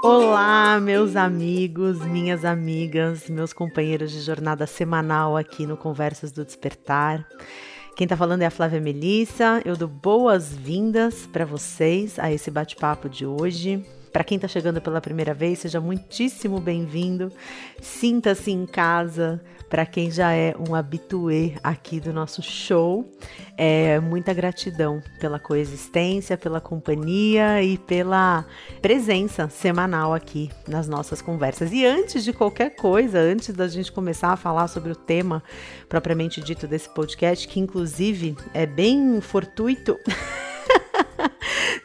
Olá, meus amigos, minhas amigas, meus companheiros de jornada semanal aqui no Conversas do Despertar. Quem está falando é a Flávia Melissa. Eu dou boas-vindas para vocês a esse bate-papo de hoje. Para quem está chegando pela primeira vez, seja muitíssimo bem-vindo. Sinta-se em casa. Para quem já é um habituê aqui do nosso show, é muita gratidão pela coexistência, pela companhia e pela presença semanal aqui nas nossas conversas. E antes de qualquer coisa, antes da gente começar a falar sobre o tema propriamente dito desse podcast, que inclusive é bem fortuito.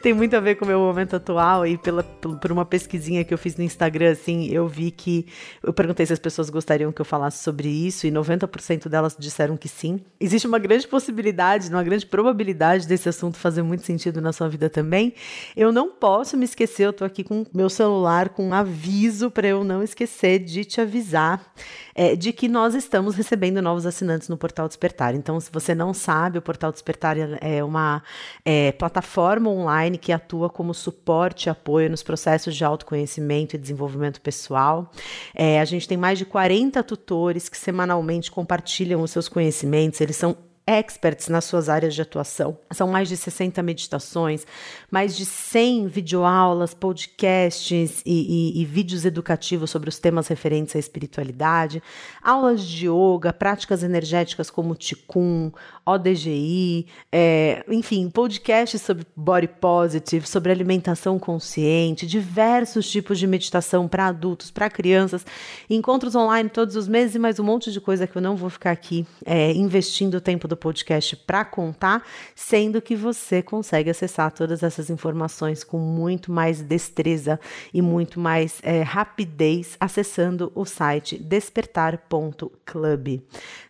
tem muito a ver com o meu momento atual e pela, por uma pesquisinha que eu fiz no Instagram, assim, eu vi que eu perguntei se as pessoas gostariam que eu falasse sobre isso e 90% delas disseram que sim. Existe uma grande possibilidade, uma grande probabilidade desse assunto fazer muito sentido na sua vida também. Eu não posso me esquecer, eu tô aqui com meu celular com um aviso para eu não esquecer de te avisar é, de que nós estamos recebendo novos assinantes no Portal Despertar. Então, se você não sabe, o Portal Despertar é uma é, plataforma online que atua como suporte e apoio nos processos de autoconhecimento e desenvolvimento pessoal. É, a gente tem mais de 40 tutores que semanalmente compartilham os seus conhecimentos, eles são experts nas suas áreas de atuação. São mais de 60 meditações, mais de 100 videoaulas, podcasts e, e, e, vídeos educativos sobre os temas referentes à espiritualidade, aulas de yoga, práticas energéticas como Qigong, ODGI, é, enfim, podcasts sobre body positive, sobre alimentação consciente, diversos tipos de meditação para adultos, para crianças, encontros online todos os meses e mais um monte de coisa que eu não vou ficar aqui é, investindo o tempo do podcast para contar, sendo que você consegue acessar todas essas informações com muito mais destreza e muito mais é, rapidez acessando o site despertar.club.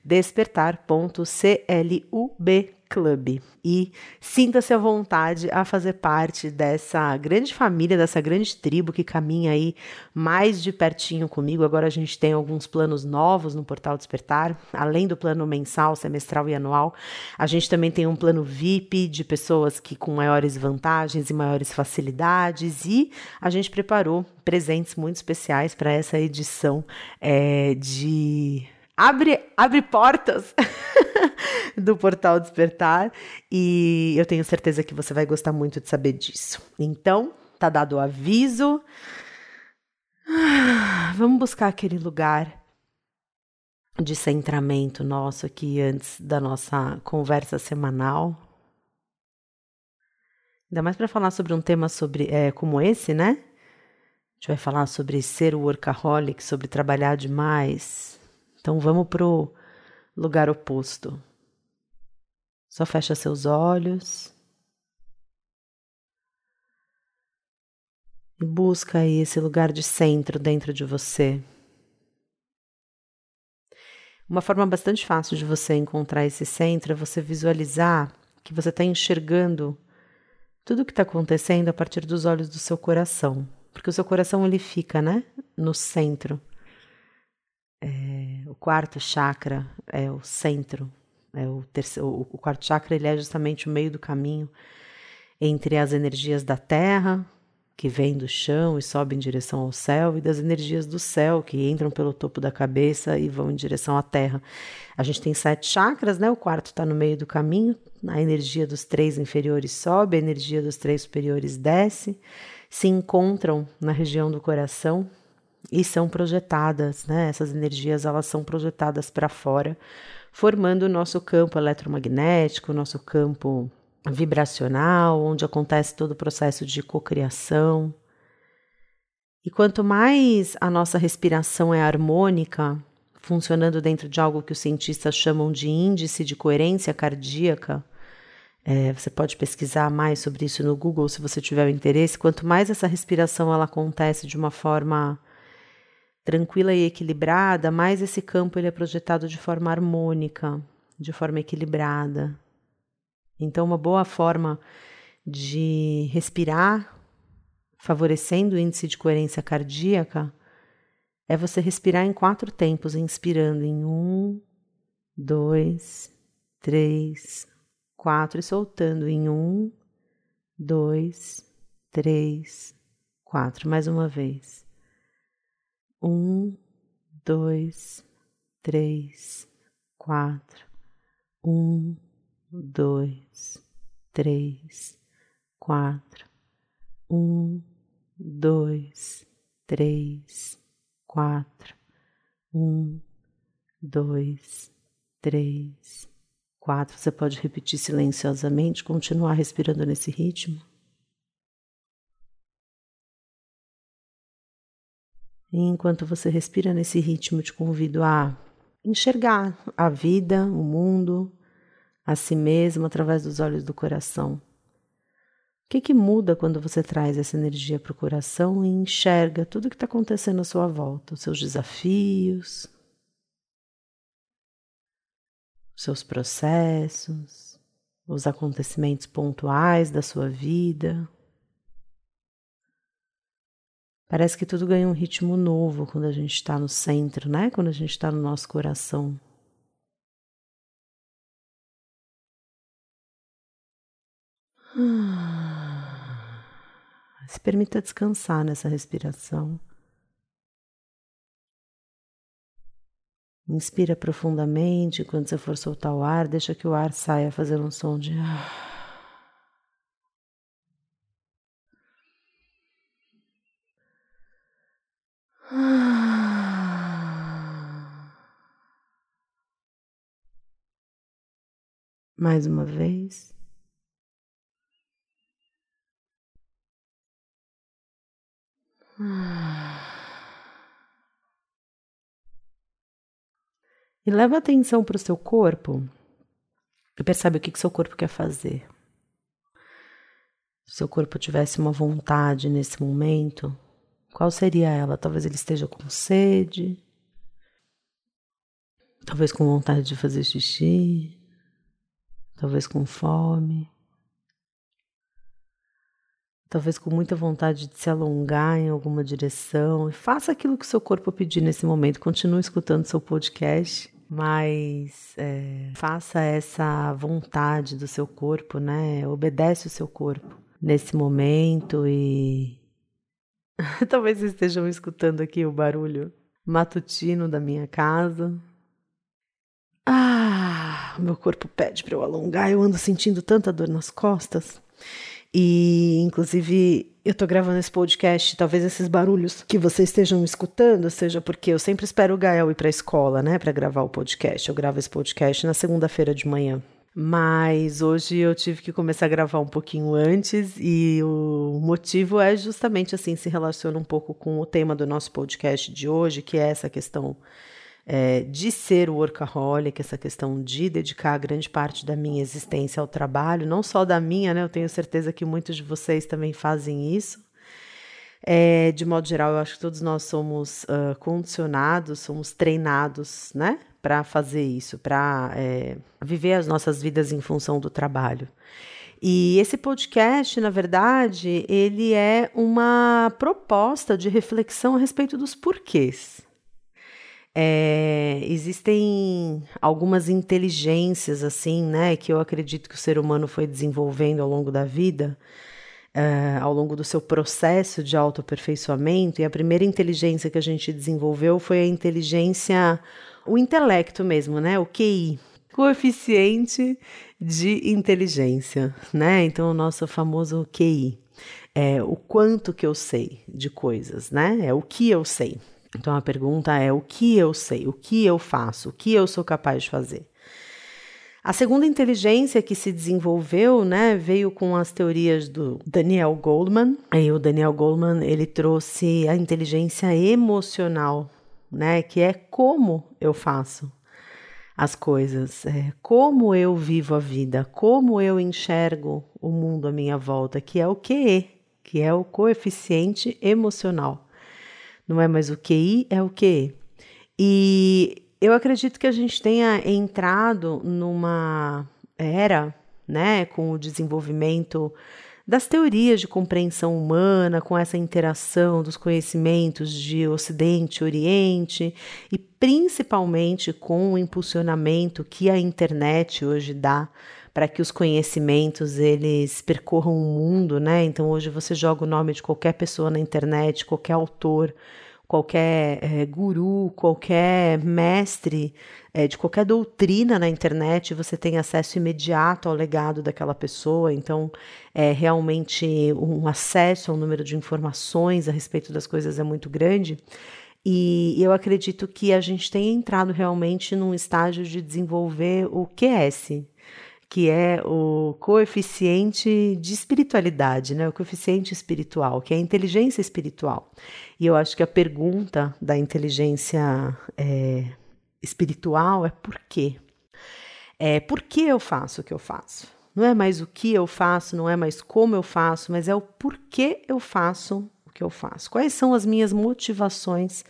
Despertar.club Club e sinta-se à vontade a fazer parte dessa grande família, dessa grande tribo que caminha aí mais de pertinho comigo. Agora a gente tem alguns planos novos no Portal Despertar, além do plano mensal, semestral e anual. A gente também tem um plano VIP de pessoas que com maiores vantagens e maiores facilidades e a gente preparou presentes muito especiais para essa edição é, de abre, abre portas do Portal Despertar e eu tenho certeza que você vai gostar muito de saber disso. Então, tá dado o aviso. Vamos buscar aquele lugar de centramento nosso aqui antes da nossa conversa semanal. Ainda mais para falar sobre um tema sobre, é, como esse, né? A gente vai falar sobre ser workaholic, sobre trabalhar demais, então vamos pro lugar oposto. Só fecha seus olhos. E busca aí esse lugar de centro dentro de você. Uma forma bastante fácil de você encontrar esse centro é você visualizar que você está enxergando tudo o que está acontecendo a partir dos olhos do seu coração, porque o seu coração ele fica, né, no centro o quarto chakra é o centro, é o, terceiro, o quarto chakra ele é justamente o meio do caminho entre as energias da terra, que vem do chão e sobe em direção ao céu, e das energias do céu, que entram pelo topo da cabeça e vão em direção à terra. A gente tem sete chakras, né? O quarto está no meio do caminho, a energia dos três inferiores sobe, a energia dos três superiores desce, se encontram na região do coração, e são projetadas, né? Essas energias elas são projetadas para fora, formando o nosso campo eletromagnético, o nosso campo vibracional, onde acontece todo o processo de cocriação. E quanto mais a nossa respiração é harmônica, funcionando dentro de algo que os cientistas chamam de índice de coerência cardíaca, é, você pode pesquisar mais sobre isso no Google se você tiver o interesse. Quanto mais essa respiração ela acontece de uma forma tranquila e equilibrada, mais esse campo ele é projetado de forma harmônica, de forma equilibrada. Então, uma boa forma de respirar, favorecendo o índice de coerência cardíaca, é você respirar em quatro tempos, inspirando em um, dois, três, quatro, e soltando em um, dois, três, quatro. Mais uma vez. Um, dois, três, quatro. Um, dois, três, quatro. Um, dois, três, quatro. Um, dois, três, quatro. Você pode repetir silenciosamente, continuar respirando nesse ritmo. E enquanto você respira nesse ritmo, te convido a enxergar a vida, o mundo, a si mesmo através dos olhos do coração. O que, que muda quando você traz essa energia para o coração e enxerga tudo o que está acontecendo à sua volta, os seus desafios, os seus processos, os acontecimentos pontuais da sua vida, Parece que tudo ganha um ritmo novo quando a gente está no centro, né? Quando a gente está no nosso coração. Se permita descansar nessa respiração. Inspira profundamente. Quando você for soltar o ar, deixa que o ar saia fazendo um som de. Mais uma vez. E leva atenção para o seu corpo e percebe o que, que seu corpo quer fazer. Se seu corpo tivesse uma vontade nesse momento, qual seria ela? Talvez ele esteja com sede, talvez com vontade de fazer xixi, talvez com fome, talvez com muita vontade de se alongar em alguma direção. E faça aquilo que o seu corpo pedir nesse momento. Continue escutando seu podcast, mas é, faça essa vontade do seu corpo, né? Obedece o seu corpo nesse momento e Talvez estejam escutando aqui o barulho matutino da minha casa. Ah, meu corpo pede para eu alongar, eu ando sentindo tanta dor nas costas. E, inclusive, eu tô gravando esse podcast, talvez esses barulhos que vocês estejam escutando seja porque eu sempre espero o Gael ir para a escola, né, para gravar o podcast. Eu gravo esse podcast na segunda-feira de manhã. Mas hoje eu tive que começar a gravar um pouquinho antes e o motivo é justamente assim, se relaciona um pouco com o tema do nosso podcast de hoje, que é essa questão é, de ser workaholic, essa questão de dedicar grande parte da minha existência ao trabalho, não só da minha, né? Eu tenho certeza que muitos de vocês também fazem isso. É, de modo geral, eu acho que todos nós somos uh, condicionados, somos treinados, né? para fazer isso, para é, viver as nossas vidas em função do trabalho. E esse podcast, na verdade, ele é uma proposta de reflexão a respeito dos porquês. É, existem algumas inteligências assim, né, que eu acredito que o ser humano foi desenvolvendo ao longo da vida, uh, ao longo do seu processo de autoaperfeiçoamento. E a primeira inteligência que a gente desenvolveu foi a inteligência o intelecto mesmo, né? O QI, coeficiente de inteligência, né? Então, o nosso famoso QI. É o quanto que eu sei de coisas, né? É o que eu sei. Então a pergunta é o que eu sei, o que eu faço, o que eu sou capaz de fazer. A segunda inteligência que se desenvolveu, né, veio com as teorias do Daniel Goldman. Aí o Daniel Goldman, ele trouxe a inteligência emocional né? Que é como eu faço as coisas, é, como eu vivo a vida, como eu enxergo o mundo à minha volta, que é o QE, que é o coeficiente emocional. Não é mais o QI, é o QE. E eu acredito que a gente tenha entrado numa era, né, com o desenvolvimento das teorias de compreensão humana, com essa interação dos conhecimentos de Ocidente e Oriente, e principalmente com o impulsionamento que a internet hoje dá para que os conhecimentos eles percorram o mundo, né? Então hoje você joga o nome de qualquer pessoa na internet, qualquer autor, qualquer é, guru, qualquer mestre é, de qualquer doutrina na internet, você tem acesso imediato ao legado daquela pessoa. Então, é realmente um acesso ao número de informações a respeito das coisas é muito grande. E eu acredito que a gente tem entrado realmente num estágio de desenvolver o QS, que é o coeficiente de espiritualidade, né? O coeficiente espiritual, que é a inteligência espiritual. E eu acho que a pergunta da inteligência é, espiritual é por quê? É por que eu faço o que eu faço? Não é mais o que eu faço, não é mais como eu faço, mas é o porquê eu faço o que eu faço. Quais são as minhas motivações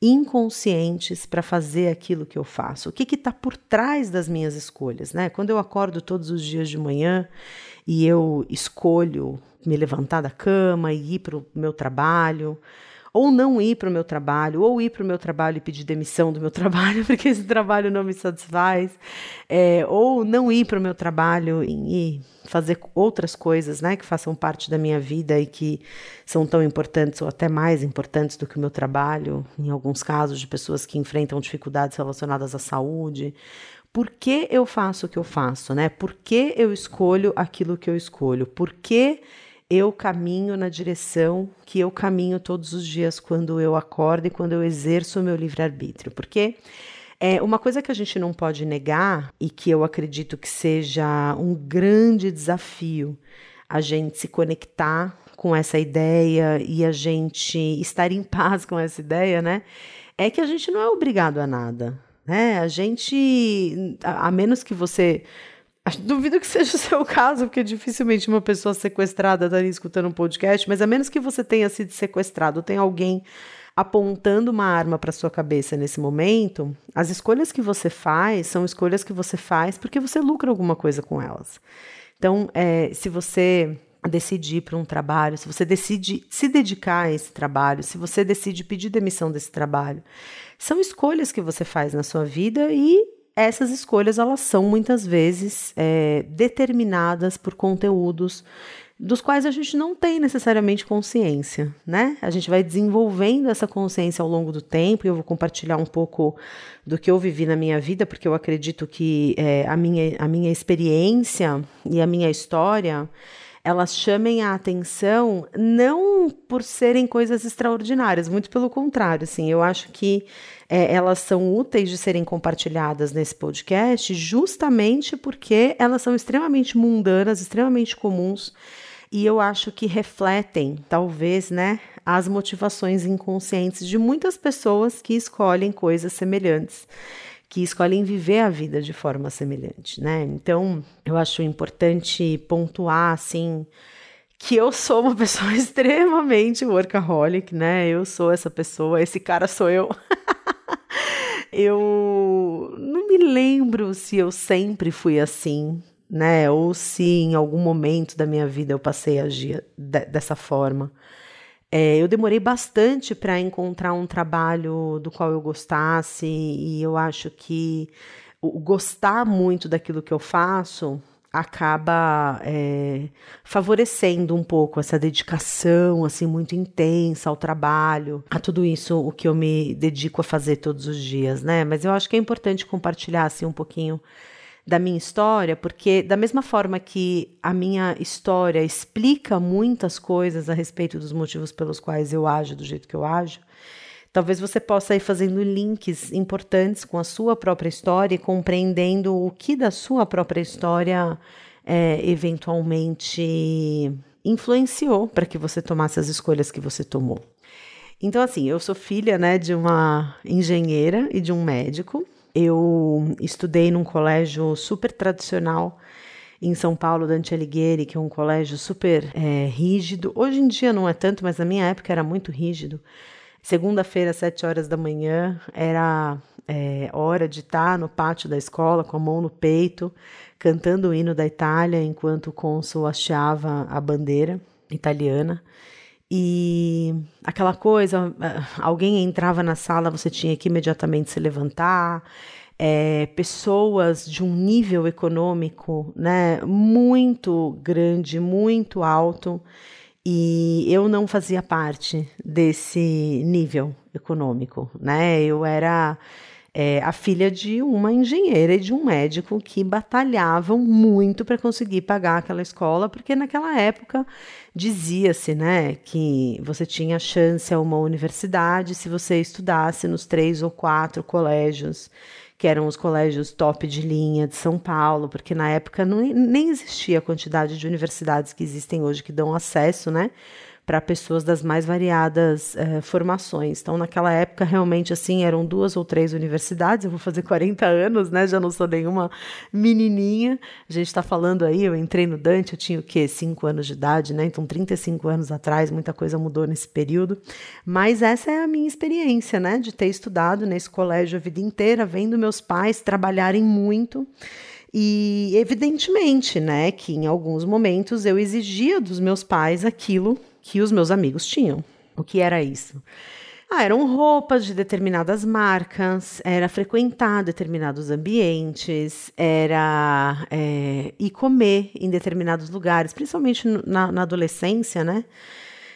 inconscientes para fazer aquilo que eu faço? O que está por trás das minhas escolhas? Né? Quando eu acordo todos os dias de manhã e eu escolho me levantar da cama e ir para o meu trabalho, ou não ir para o meu trabalho, ou ir para o meu trabalho e pedir demissão do meu trabalho, porque esse trabalho não me satisfaz, é, ou não ir para o meu trabalho e fazer outras coisas né, que façam parte da minha vida e que são tão importantes ou até mais importantes do que o meu trabalho, em alguns casos, de pessoas que enfrentam dificuldades relacionadas à saúde. Por que eu faço o que eu faço? Né? Por que eu escolho aquilo que eu escolho? Por que eu caminho na direção que eu caminho todos os dias quando eu acordo e quando eu exerço o meu livre-arbítrio. Porque é uma coisa que a gente não pode negar e que eu acredito que seja um grande desafio a gente se conectar com essa ideia e a gente estar em paz com essa ideia, né? É que a gente não é obrigado a nada, né? A gente, a, a menos que você Duvido que seja o seu caso, porque dificilmente uma pessoa sequestrada estaria escutando um podcast, mas a menos que você tenha sido sequestrado, tem alguém apontando uma arma para sua cabeça nesse momento, as escolhas que você faz são escolhas que você faz porque você lucra alguma coisa com elas. Então, é, se você decidir para um trabalho, se você decide se dedicar a esse trabalho, se você decide pedir demissão desse trabalho, são escolhas que você faz na sua vida e essas escolhas elas são muitas vezes é, determinadas por conteúdos dos quais a gente não tem necessariamente consciência, né? A gente vai desenvolvendo essa consciência ao longo do tempo e eu vou compartilhar um pouco do que eu vivi na minha vida, porque eu acredito que é, a, minha, a minha experiência e a minha história elas chamem a atenção não por serem coisas extraordinárias, muito pelo contrário, assim, eu acho que é, elas são úteis de serem compartilhadas nesse podcast justamente porque elas são extremamente mundanas, extremamente comuns e eu acho que refletem, talvez, né, as motivações inconscientes de muitas pessoas que escolhem coisas semelhantes, que escolhem viver a vida de forma semelhante, né? Então, eu acho importante pontuar assim que eu sou uma pessoa extremamente workaholic, né? Eu sou essa pessoa, esse cara sou eu. eu não me lembro se eu sempre fui assim, né? Ou se em algum momento da minha vida eu passei a agir de, dessa forma. É, eu demorei bastante para encontrar um trabalho do qual eu gostasse, e eu acho que o gostar muito daquilo que eu faço acaba é, favorecendo um pouco essa dedicação assim muito intensa ao trabalho, a tudo isso o que eu me dedico a fazer todos os dias, né? Mas eu acho que é importante compartilhar assim um pouquinho da minha história, porque da mesma forma que a minha história explica muitas coisas a respeito dos motivos pelos quais eu ajo do jeito que eu ajo, Talvez você possa ir fazendo links importantes com a sua própria história e compreendendo o que da sua própria história é, eventualmente influenciou para que você tomasse as escolhas que você tomou. Então, assim, eu sou filha né, de uma engenheira e de um médico. Eu estudei num colégio super tradicional em São Paulo, Dante Alighieri, que é um colégio super é, rígido. Hoje em dia não é tanto, mas na minha época era muito rígido. Segunda-feira, às sete horas da manhã, era é, hora de estar no pátio da escola com a mão no peito, cantando o hino da Itália enquanto o cônsul hasteava a bandeira italiana. E aquela coisa, alguém entrava na sala, você tinha que imediatamente se levantar. é, pessoas de um nível econômico né, muito grande, muito alto, e eu não fazia parte desse nível econômico, né? Eu era é, a filha de uma engenheira e de um médico que batalhavam muito para conseguir pagar aquela escola, porque naquela época dizia-se né, que você tinha chance a uma universidade se você estudasse nos três ou quatro colégios que eram os colégios top de linha de São Paulo, porque na época não, nem existia a quantidade de universidades que existem hoje que dão acesso, né? Para pessoas das mais variadas eh, formações. Então, naquela época, realmente, assim, eram duas ou três universidades. Eu vou fazer 40 anos, né? Já não sou nenhuma menininha. A gente está falando aí, eu entrei no Dante, eu tinha o quê? Cinco anos de idade, né? Então, 35 anos atrás, muita coisa mudou nesse período. Mas essa é a minha experiência, né? De ter estudado nesse colégio a vida inteira, vendo meus pais trabalharem muito. E evidentemente, né, que em alguns momentos eu exigia dos meus pais aquilo que os meus amigos tinham. O que era isso? Ah, eram roupas de determinadas marcas, era frequentar determinados ambientes, era é, ir comer em determinados lugares, principalmente na, na adolescência, né?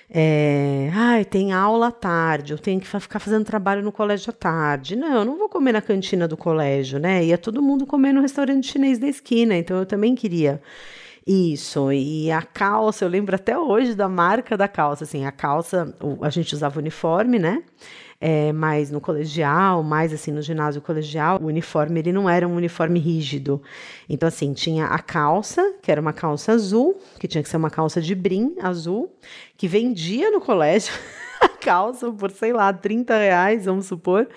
É, ai, tem aula à tarde, eu tenho que ficar fazendo trabalho no colégio à tarde. Não, eu não vou comer na cantina do colégio, né? Ia todo mundo comer no restaurante chinês da esquina, então eu também queria isso, e a calça, eu lembro até hoje da marca da calça, assim, a calça, a gente usava uniforme, né? É, mas no colegial, mais assim no ginásio colegial, o uniforme ele não era um uniforme rígido. Então assim, tinha a calça, que era uma calça azul, que tinha que ser uma calça de brim azul, que vendia no colégio a calça por, sei lá, 30 reais, vamos supor.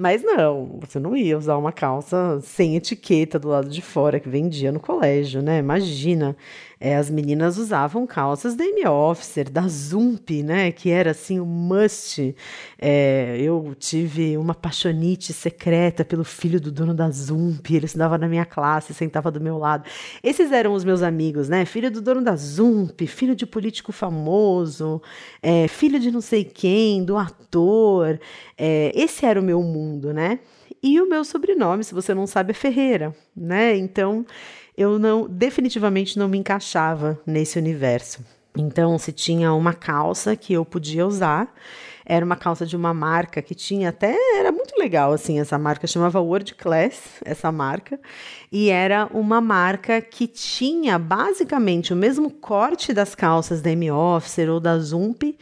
Mas não, você não ia usar uma calça sem etiqueta do lado de fora que vendia no colégio, né? Imagina. É, as meninas usavam calças da M Officer, da Zump, né? Que era assim o must. É, eu tive uma paixonite secreta pelo filho do dono da Zump. Ele estudava na minha classe, sentava do meu lado. Esses eram os meus amigos, né? Filho do dono da Zump, filho de político famoso, é, filho de não sei quem, do ator. É, esse era o meu mundo, né? E o meu sobrenome, se você não sabe, é Ferreira, né? Então eu não definitivamente não me encaixava nesse universo. Então, se tinha uma calça que eu podia usar, era uma calça de uma marca que tinha até era muito legal assim, essa marca chamava World Class, essa marca, e era uma marca que tinha basicamente o mesmo corte das calças da M Officer ou da Zump,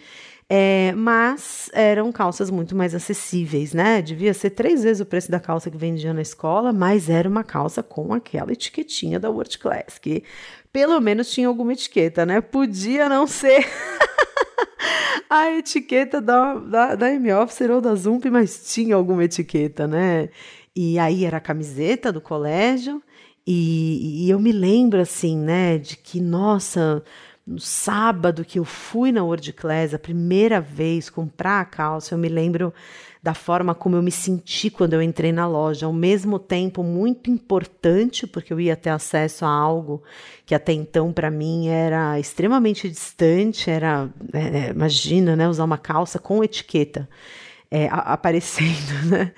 é, mas eram calças muito mais acessíveis, né? Devia ser três vezes o preço da calça que vendia na escola, mas era uma calça com aquela etiquetinha da World Class, que pelo menos tinha alguma etiqueta, né? Podia não ser a etiqueta da, da, da M-Officer ou da Zump, mas tinha alguma etiqueta, né? E aí era a camiseta do colégio, e, e eu me lembro assim, né, de que, nossa no sábado que eu fui na World Class a primeira vez comprar a calça, eu me lembro da forma como eu me senti quando eu entrei na loja, ao mesmo tempo muito importante, porque eu ia ter acesso a algo que até então para mim era extremamente distante, era, é, é imagina, né, usar uma calça com etiqueta é, aparecendo, né?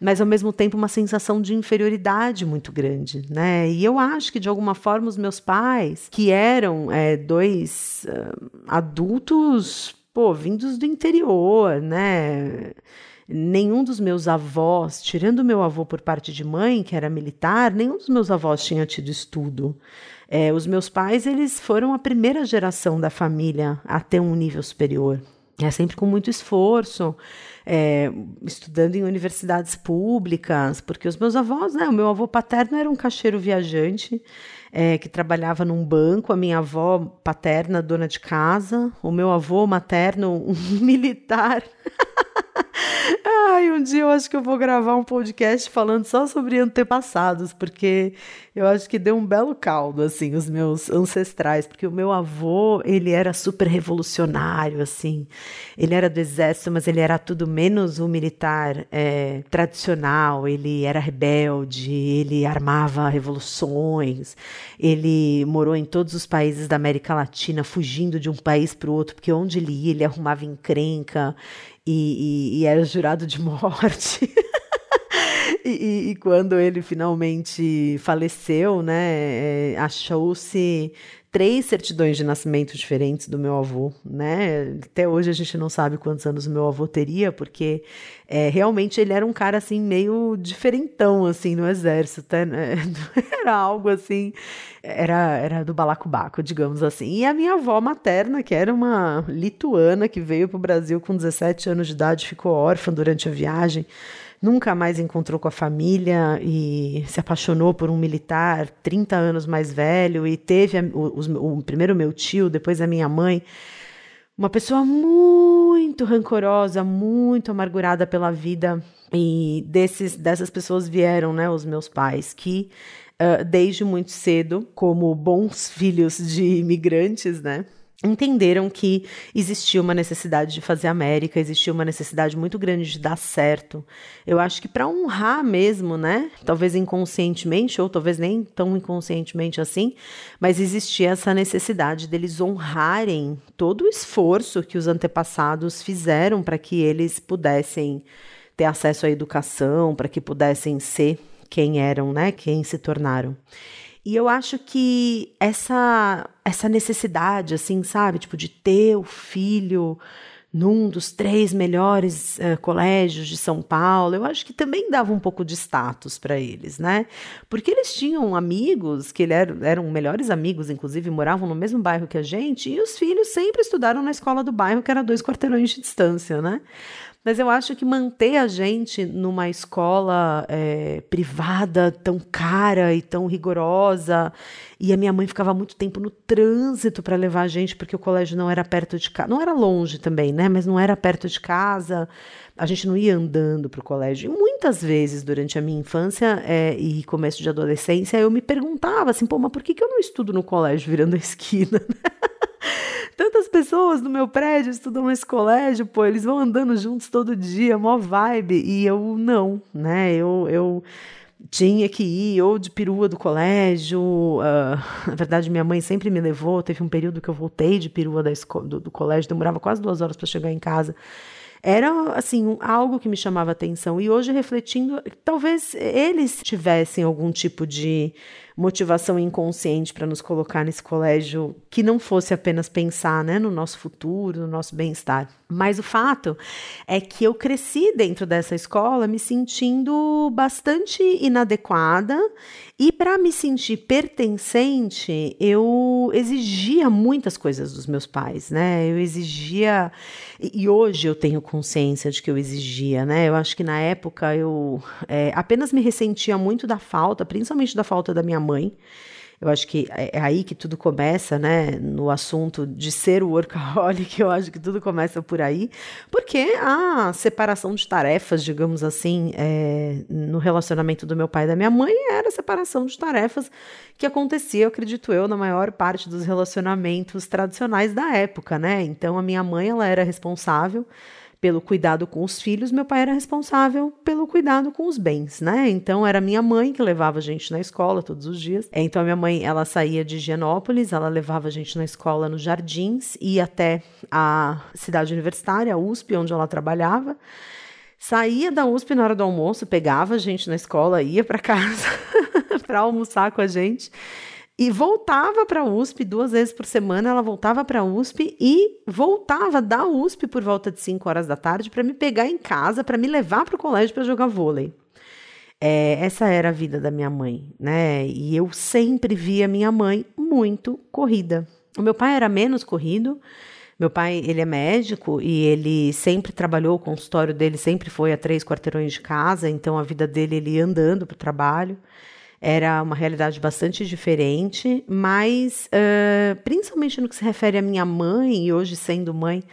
Mas ao mesmo tempo uma sensação de inferioridade muito grande, né? E eu acho que de alguma forma os meus pais, que eram é, dois uh, adultos, pô, vindos do interior, né? Nenhum dos meus avós, tirando meu avô por parte de mãe, que era militar, nenhum dos meus avós tinha tido estudo. É, os meus pais, eles foram a primeira geração da família a ter um nível superior. É sempre com muito esforço, é, estudando em universidades públicas, porque os meus avós, né, o meu avô paterno era um caixeiro viajante é, que trabalhava num banco, a minha avó paterna, dona de casa, o meu avô materno, um militar. Ai, um dia eu acho que eu vou gravar um podcast falando só sobre antepassados, porque eu acho que deu um belo caldo, assim, os meus ancestrais, porque o meu avô, ele era super revolucionário, assim, ele era do exército, mas ele era tudo menos o militar é, tradicional, ele era rebelde, ele armava revoluções, ele morou em todos os países da América Latina, fugindo de um país para o outro, porque onde ele ia, ele arrumava encrenca, e, e, era jurado de morte. E, e, quando ele finalmente faleceu, né, é, achou-se três certidões de nascimento diferentes do meu avô, né? Até hoje a gente não sabe quantos anos o meu avô teria, porque é, realmente ele era um cara assim meio diferentão assim no exército, né? era algo assim, era era do balacobaco, digamos assim. E a minha avó materna, que era uma lituana que veio para o Brasil com 17 anos de idade, ficou órfã durante a viagem nunca mais encontrou com a família e se apaixonou por um militar 30 anos mais velho e teve a, o, primeiro meu tio, depois a minha mãe. Uma pessoa muito rancorosa, muito amargurada pela vida. E desses, dessas pessoas vieram né, os meus pais, que uh, desde muito cedo, como bons filhos de imigrantes, né? Entenderam que existia uma necessidade de fazer América, existia uma necessidade muito grande de dar certo. Eu acho que para honrar mesmo, né? Talvez inconscientemente ou talvez nem tão inconscientemente assim, mas existia essa necessidade deles honrarem todo o esforço que os antepassados fizeram para que eles pudessem ter acesso à educação, para que pudessem ser quem eram, né? Quem se tornaram. E eu acho que essa essa necessidade, assim, sabe, tipo de ter o filho num dos três melhores uh, colégios de São Paulo, eu acho que também dava um pouco de status para eles, né? Porque eles tinham amigos que eram, eram melhores amigos, inclusive moravam no mesmo bairro que a gente, e os filhos sempre estudaram na escola do bairro, que era dois quarteirões de distância, né? Mas eu acho que manter a gente numa escola é, privada tão cara e tão rigorosa, e a minha mãe ficava muito tempo no trânsito para levar a gente, porque o colégio não era perto de casa. Não era longe também, né? Mas não era perto de casa. A gente não ia andando para o colégio. E muitas vezes, durante a minha infância é, e começo de adolescência, eu me perguntava assim, pô, mas por que, que eu não estudo no colégio virando a esquina? Tantas pessoas no meu prédio estudam nesse colégio, pô, eles vão andando juntos todo dia, mó vibe. E eu não, né? Eu, eu tinha que ir ou de perua do colégio. Uh, na verdade, minha mãe sempre me levou. Teve um período que eu voltei de perua da do, do colégio, demorava quase duas horas para chegar em casa. Era, assim, algo que me chamava atenção. E hoje, refletindo, talvez eles tivessem algum tipo de motivação inconsciente para nos colocar nesse colégio que não fosse apenas pensar né, no nosso futuro, no nosso bem-estar. Mas o fato é que eu cresci dentro dessa escola me sentindo bastante inadequada e para me sentir pertencente, eu exigia muitas coisas dos meus pais, né? Eu exigia e hoje eu tenho consciência de que eu exigia, né? Eu acho que na época eu é, apenas me ressentia muito da falta, principalmente da falta da minha mãe. Eu acho que é, é aí que tudo começa, né? No assunto de ser o workaholic, eu acho que tudo começa por aí, porque a separação de tarefas, digamos assim, é, no relacionamento do meu pai e da minha mãe era a separação de tarefas que acontecia, eu acredito eu, na maior parte dos relacionamentos tradicionais da época, né? Então a minha mãe ela era responsável pelo cuidado com os filhos, meu pai era responsável pelo cuidado com os bens, né? Então era minha mãe que levava a gente na escola todos os dias. Então a minha mãe, ela saía de Higienópolis, ela levava a gente na escola nos Jardins, ia até a cidade universitária, a USP, onde ela trabalhava. Saía da USP na hora do almoço, pegava a gente na escola, ia para casa para almoçar com a gente e voltava para a USP duas vezes por semana. Ela voltava para a USP e voltava da USP por volta de 5 horas da tarde para me pegar em casa, para me levar para o colégio para jogar vôlei. É, essa era a vida da minha mãe, né? E eu sempre via minha mãe muito corrida. O meu pai era menos corrido. Meu pai, ele é médico e ele sempre trabalhou, o consultório dele sempre foi a três quarteirões de casa, então a vida dele ele ia andando para o trabalho era uma realidade bastante diferente, mas uh, principalmente no que se refere à minha mãe, e hoje sendo mãe,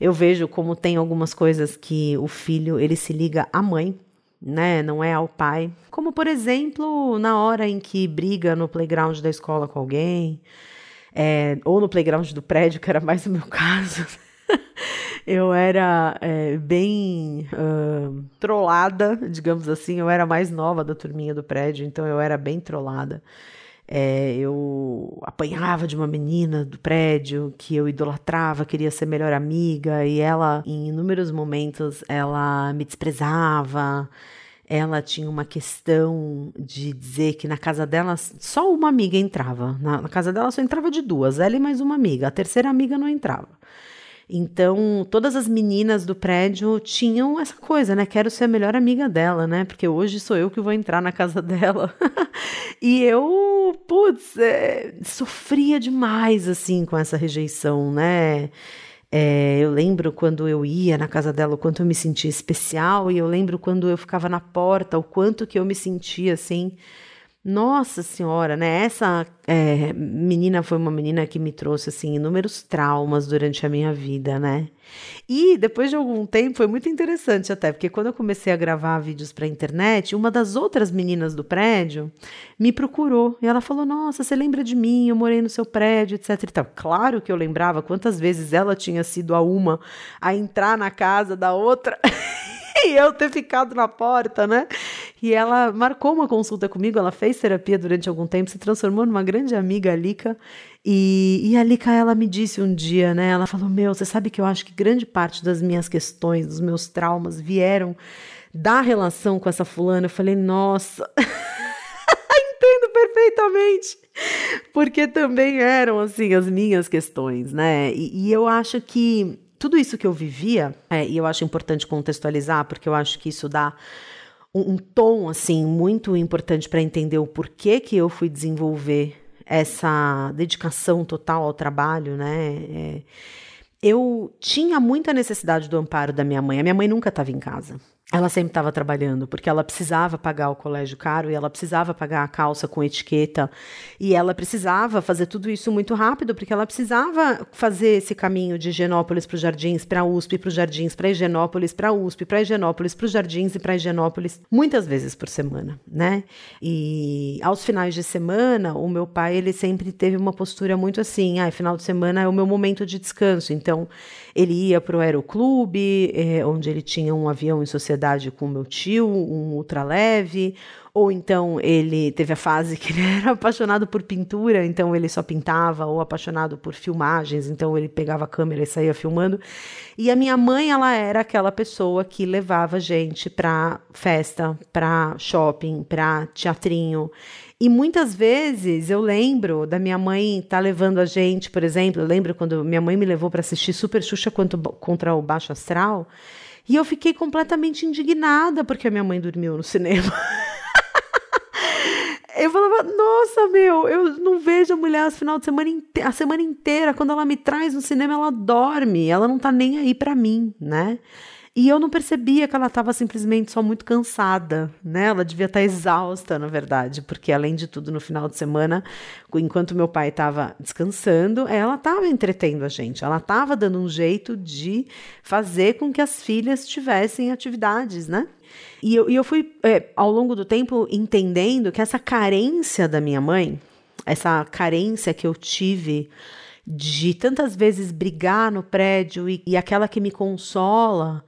eu vejo como tem algumas coisas que o filho ele se liga à mãe, né? Não é ao pai. Como por exemplo, na hora em que briga no playground da escola com alguém, é, ou no playground do prédio, que era mais o meu caso eu era é, bem uh, trollada, digamos assim. Eu era mais nova da turminha do prédio, então eu era bem trollada. É, eu apanhava de uma menina do prédio que eu idolatrava, queria ser melhor amiga, e ela, em inúmeros momentos, ela me desprezava. ela tinha uma questão de dizer que na casa dela só uma amiga entrava. Na, na casa dela só entrava de duas, ela e mais uma amiga. A terceira amiga não entrava. Então, todas as meninas do prédio tinham essa coisa, né? Quero ser a melhor amiga dela, né? Porque hoje sou eu que vou entrar na casa dela. e eu, putz, é, sofria demais, assim, com essa rejeição, né? É, eu lembro quando eu ia na casa dela, o quanto eu me sentia especial, e eu lembro quando eu ficava na porta, o quanto que eu me sentia assim nossa senhora, né? Essa é, menina foi uma menina que me trouxe assim inúmeros traumas durante a minha vida, né? E depois de algum tempo foi muito interessante até, porque quando eu comecei a gravar vídeos para internet, uma das outras meninas do prédio me procurou e ela falou: "Nossa, você lembra de mim? Eu morei no seu prédio, etc". E tal. Claro que eu lembrava quantas vezes ela tinha sido a uma a entrar na casa da outra. e eu ter ficado na porta, né? E ela marcou uma consulta comigo, ela fez terapia durante algum tempo, se transformou numa grande amiga, a. E, e a Lika, ela me disse um dia, né? Ela falou: Meu, você sabe que eu acho que grande parte das minhas questões, dos meus traumas vieram da relação com essa fulana. Eu falei: Nossa. Entendo perfeitamente, porque também eram assim as minhas questões, né? E, e eu acho que tudo isso que eu vivia, é, e eu acho importante contextualizar, porque eu acho que isso dá um, um tom assim muito importante para entender o porquê que eu fui desenvolver essa dedicação total ao trabalho, né? É, eu tinha muita necessidade do amparo da minha mãe. A minha mãe nunca estava em casa ela sempre estava trabalhando, porque ela precisava pagar o colégio caro e ela precisava pagar a calça com etiqueta e ela precisava fazer tudo isso muito rápido, porque ela precisava fazer esse caminho de Higienópolis para os Jardins, para a USP, para os Jardins, para Higienópolis, para a USP, para Higienópolis, para os Jardins e para Higienópolis, muitas vezes por semana, né? E aos finais de semana, o meu pai, ele sempre teve uma postura muito assim, ah, final de semana é o meu momento de descanso, então ele ia para o aeroclube, é, onde ele tinha um avião em sociedade com meu tio, um ultraleve, ou então ele teve a fase que ele era apaixonado por pintura, então ele só pintava, ou apaixonado por filmagens, então ele pegava a câmera e saía filmando. E a minha mãe, ela era aquela pessoa que levava gente para festa, para shopping, para teatrinho. E muitas vezes eu lembro da minha mãe estar tá levando a gente, por exemplo, eu lembro quando minha mãe me levou para assistir Super Xuxa contra o Baixo Astral, e eu fiquei completamente indignada porque a minha mãe dormiu no cinema. eu falava, nossa, meu, eu não vejo a mulher a final de semana a semana inteira. Quando ela me traz no cinema, ela dorme, ela não tá nem aí para mim, né? E eu não percebia que ela estava simplesmente só muito cansada, né? Ela devia estar tá exausta, na verdade, porque além de tudo, no final de semana, enquanto meu pai estava descansando, ela estava entretendo a gente, ela estava dando um jeito de fazer com que as filhas tivessem atividades, né? E eu, e eu fui, é, ao longo do tempo, entendendo que essa carência da minha mãe, essa carência que eu tive de tantas vezes brigar no prédio e, e aquela que me consola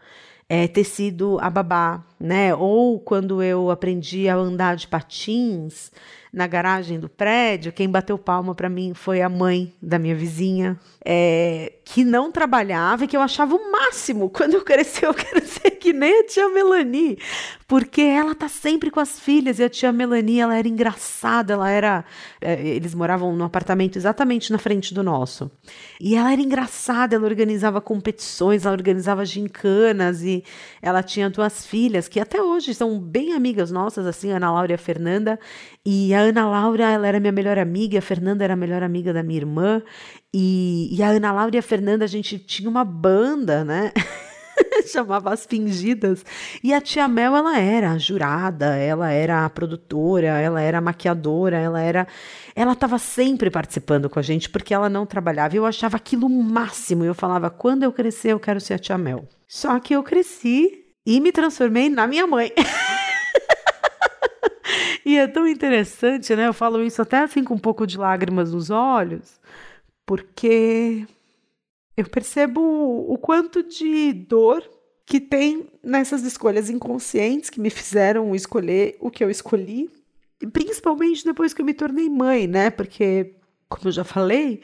é, ter sido a babá, né? Ou quando eu aprendi a andar de patins na garagem do prédio, quem bateu palma para mim foi a mãe da minha vizinha, é, que não trabalhava e que eu achava o máximo. Quando eu crescer, eu quero ser que nem a tia Melanie, porque ela tá sempre com as filhas e a tia Melanie, ela era engraçada, ela era. É, eles moravam num apartamento exatamente na frente do nosso. E ela era engraçada, ela organizava competições, ela organizava gincanas e ela tinha duas filhas que até hoje são bem amigas nossas, assim, Ana Laura e a Fernanda. E a Ana Laura, ela era minha melhor amiga, a Fernanda era a melhor amiga da minha irmã. E, e a Ana Laura e a Fernanda, a gente tinha uma banda, né? chamava As Fingidas. E a tia Mel, ela era a jurada, ela era a produtora, ela era a maquiadora, ela era. Ela estava sempre participando com a gente porque ela não trabalhava. Eu achava aquilo o máximo. Eu falava, quando eu crescer, eu quero ser a tia Mel. Só que eu cresci e me transformei na minha mãe. e é tão interessante, né? Eu falo isso até assim com um pouco de lágrimas nos olhos porque eu percebo o quanto de dor que tem nessas escolhas inconscientes que me fizeram escolher o que eu escolhi, e principalmente depois que eu me tornei mãe, né? Porque, como eu já falei,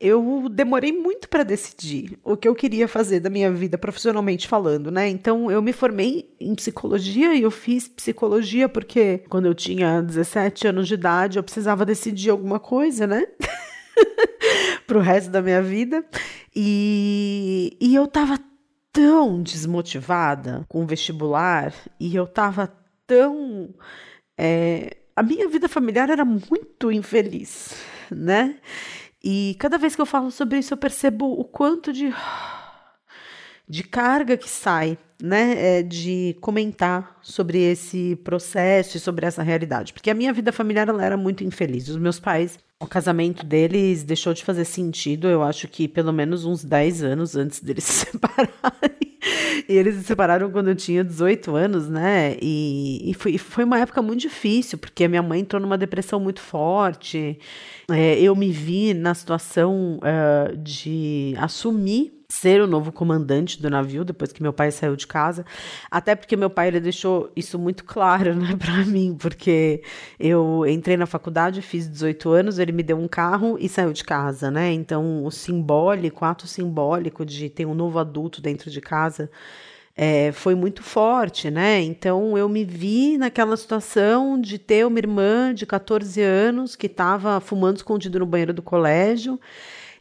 eu demorei muito para decidir o que eu queria fazer da minha vida profissionalmente falando, né? Então eu me formei em psicologia e eu fiz psicologia porque quando eu tinha 17 anos de idade eu precisava decidir alguma coisa, né? pro resto da minha vida. E, e eu tava tão desmotivada com o vestibular e eu tava tão. É, a minha vida familiar era muito infeliz, né? E cada vez que eu falo sobre isso, eu percebo o quanto de, de carga que sai, né? É, de comentar sobre esse processo e sobre essa realidade. Porque a minha vida familiar ela era muito infeliz. Os meus pais, o casamento deles deixou de fazer sentido, eu acho que pelo menos uns 10 anos antes deles se separarem. E eles se separaram quando eu tinha 18 anos, né? E, e foi, foi uma época muito difícil, porque a minha mãe entrou numa depressão muito forte. É, eu me vi na situação uh, de assumir ser o novo comandante do navio depois que meu pai saiu de casa, até porque meu pai ele deixou isso muito claro, né, para mim, porque eu entrei na faculdade, fiz 18 anos, ele me deu um carro e saiu de casa, né? Então, o simbólico, o ato simbólico de ter um novo adulto dentro de casa, é, foi muito forte, né? Então eu me vi naquela situação de ter uma irmã de 14 anos que estava fumando escondido no banheiro do colégio.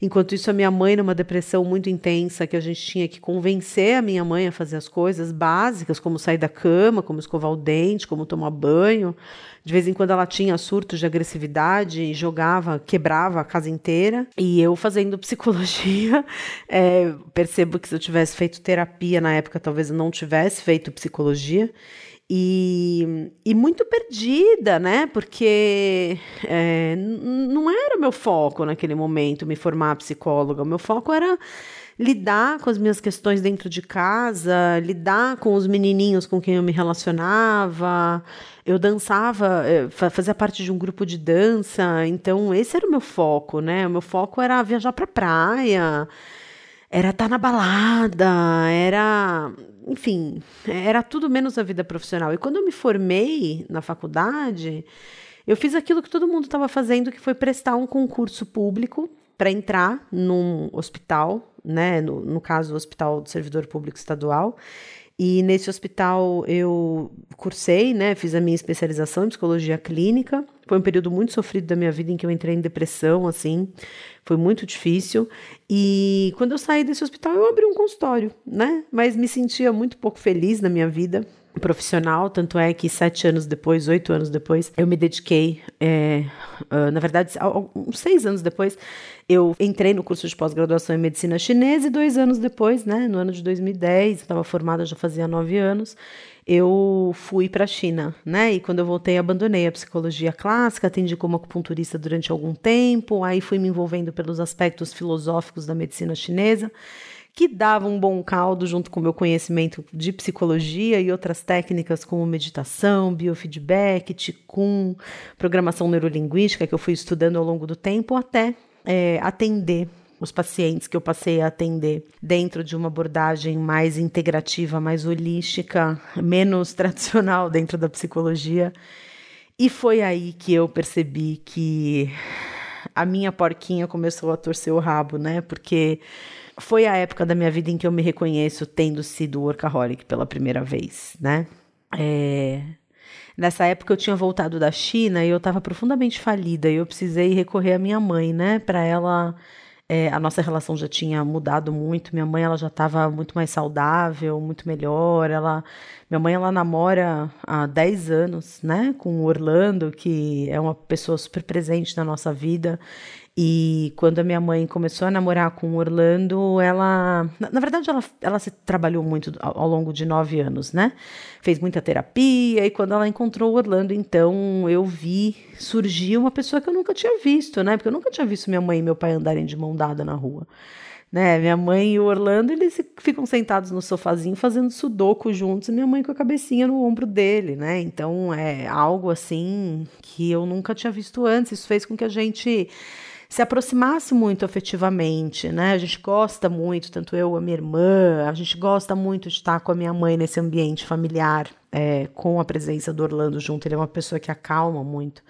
Enquanto isso, a minha mãe, numa depressão muito intensa, que a gente tinha que convencer a minha mãe a fazer as coisas básicas, como sair da cama, como escovar o dente, como tomar banho. De vez em quando ela tinha surtos de agressividade e jogava, quebrava a casa inteira. E eu fazendo psicologia, é, percebo que se eu tivesse feito terapia na época, talvez eu não tivesse feito psicologia. E, e muito perdida, né? Porque é, não era o meu foco naquele momento me formar psicóloga. O meu foco era lidar com as minhas questões dentro de casa, lidar com os menininhos com quem eu me relacionava. Eu dançava, é, fazia parte de um grupo de dança, então esse era o meu foco, né? O meu foco era viajar para praia era estar tá na balada, era, enfim, era tudo menos a vida profissional. E quando eu me formei na faculdade, eu fiz aquilo que todo mundo estava fazendo, que foi prestar um concurso público para entrar num hospital, né, no, no caso o Hospital do Servidor Público Estadual. E nesse hospital eu cursei, né, fiz a minha especialização em psicologia clínica. Foi um período muito sofrido da minha vida em que eu entrei em depressão, assim. Foi muito difícil. E quando eu saí desse hospital, eu abri um consultório, né? Mas me sentia muito pouco feliz na minha vida profissional, tanto é que sete anos depois, oito anos depois, eu me dediquei, é, uh, na verdade, uns seis anos depois, eu entrei no curso de pós-graduação em medicina chinesa e dois anos depois, né, no ano de 2010, estava formada já fazia nove anos, eu fui para a China, né? E quando eu voltei, abandonei a psicologia clássica, atendi como acupunturista durante algum tempo, aí fui me envolvendo pelos aspectos filosóficos da medicina chinesa que dava um bom caldo junto com o meu conhecimento de psicologia e outras técnicas como meditação, biofeedback, ticum, programação neurolinguística que eu fui estudando ao longo do tempo, até é, atender os pacientes que eu passei a atender dentro de uma abordagem mais integrativa, mais holística, menos tradicional dentro da psicologia. E foi aí que eu percebi que a minha porquinha começou a torcer o rabo, né? Porque foi a época da minha vida em que eu me reconheço tendo sido workaholic pela primeira vez, né? É... Nessa época eu tinha voltado da China e eu estava profundamente falida e eu precisei recorrer à minha mãe, né, para ela é, a nossa relação já tinha mudado muito. Minha mãe ela já estava muito mais saudável, muito melhor. Ela, minha mãe ela namora há 10 anos, né, com o Orlando, que é uma pessoa super presente na nossa vida. E quando a minha mãe começou a namorar com o Orlando, ela. Na, na verdade, ela, ela se trabalhou muito ao, ao, longo de nove anos, né? Fez muita terapia, e quando ela encontrou o Orlando, então eu vi surgir uma pessoa que eu nunca tinha visto, né? Porque eu nunca tinha visto minha mãe e meu pai andarem de mão dada na rua. Né, minha mãe e o Orlando, eles ficam sentados no sofazinho fazendo sudoku juntos, e minha mãe com a cabecinha no ombro dele, né? Então é algo assim que eu nunca tinha visto antes. Isso fez com que a gente se aproximasse muito afetivamente, né? A gente gosta muito, tanto eu, a minha irmã, a gente gosta muito de estar com a minha mãe nesse ambiente familiar, é, com a presença do Orlando junto. Ele é uma pessoa que acalma muito.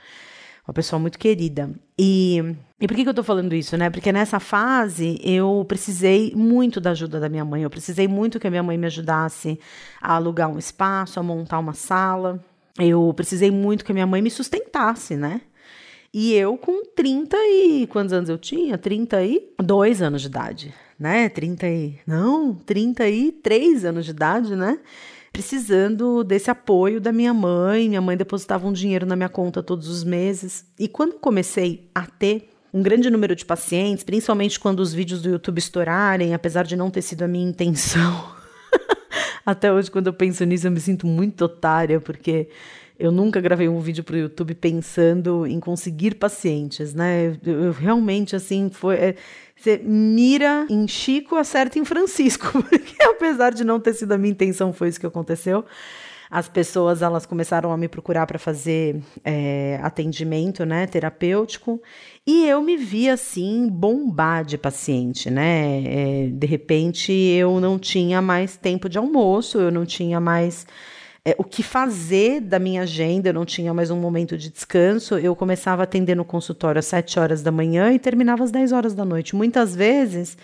uma pessoa muito querida. E, e por que, que eu tô falando isso, né? Porque nessa fase eu precisei muito da ajuda da minha mãe. Eu precisei muito que a minha mãe me ajudasse a alugar um espaço, a montar uma sala. Eu precisei muito que a minha mãe me sustentasse, né? E eu com 30 e. Quantos anos eu tinha? 32 anos de idade, né? 30 e. Não, 33 anos de idade, né? precisando desse apoio da minha mãe. Minha mãe depositava um dinheiro na minha conta todos os meses. E quando comecei a ter um grande número de pacientes, principalmente quando os vídeos do YouTube estourarem, apesar de não ter sido a minha intenção. Até hoje, quando eu penso nisso, eu me sinto muito otária, porque eu nunca gravei um vídeo para o YouTube pensando em conseguir pacientes, né? Eu, eu realmente, assim, foi. É, você mira em Chico, acerta em Francisco, porque apesar de não ter sido a minha intenção, foi isso que aconteceu. As pessoas elas começaram a me procurar para fazer é, atendimento, né, terapêutico, e eu me vi assim bombar de paciente, né? É, de repente eu não tinha mais tempo de almoço, eu não tinha mais é, o que fazer da minha agenda, eu não tinha mais um momento de descanso. Eu começava a atender no consultório às 7 horas da manhã e terminava às 10 horas da noite. Muitas vezes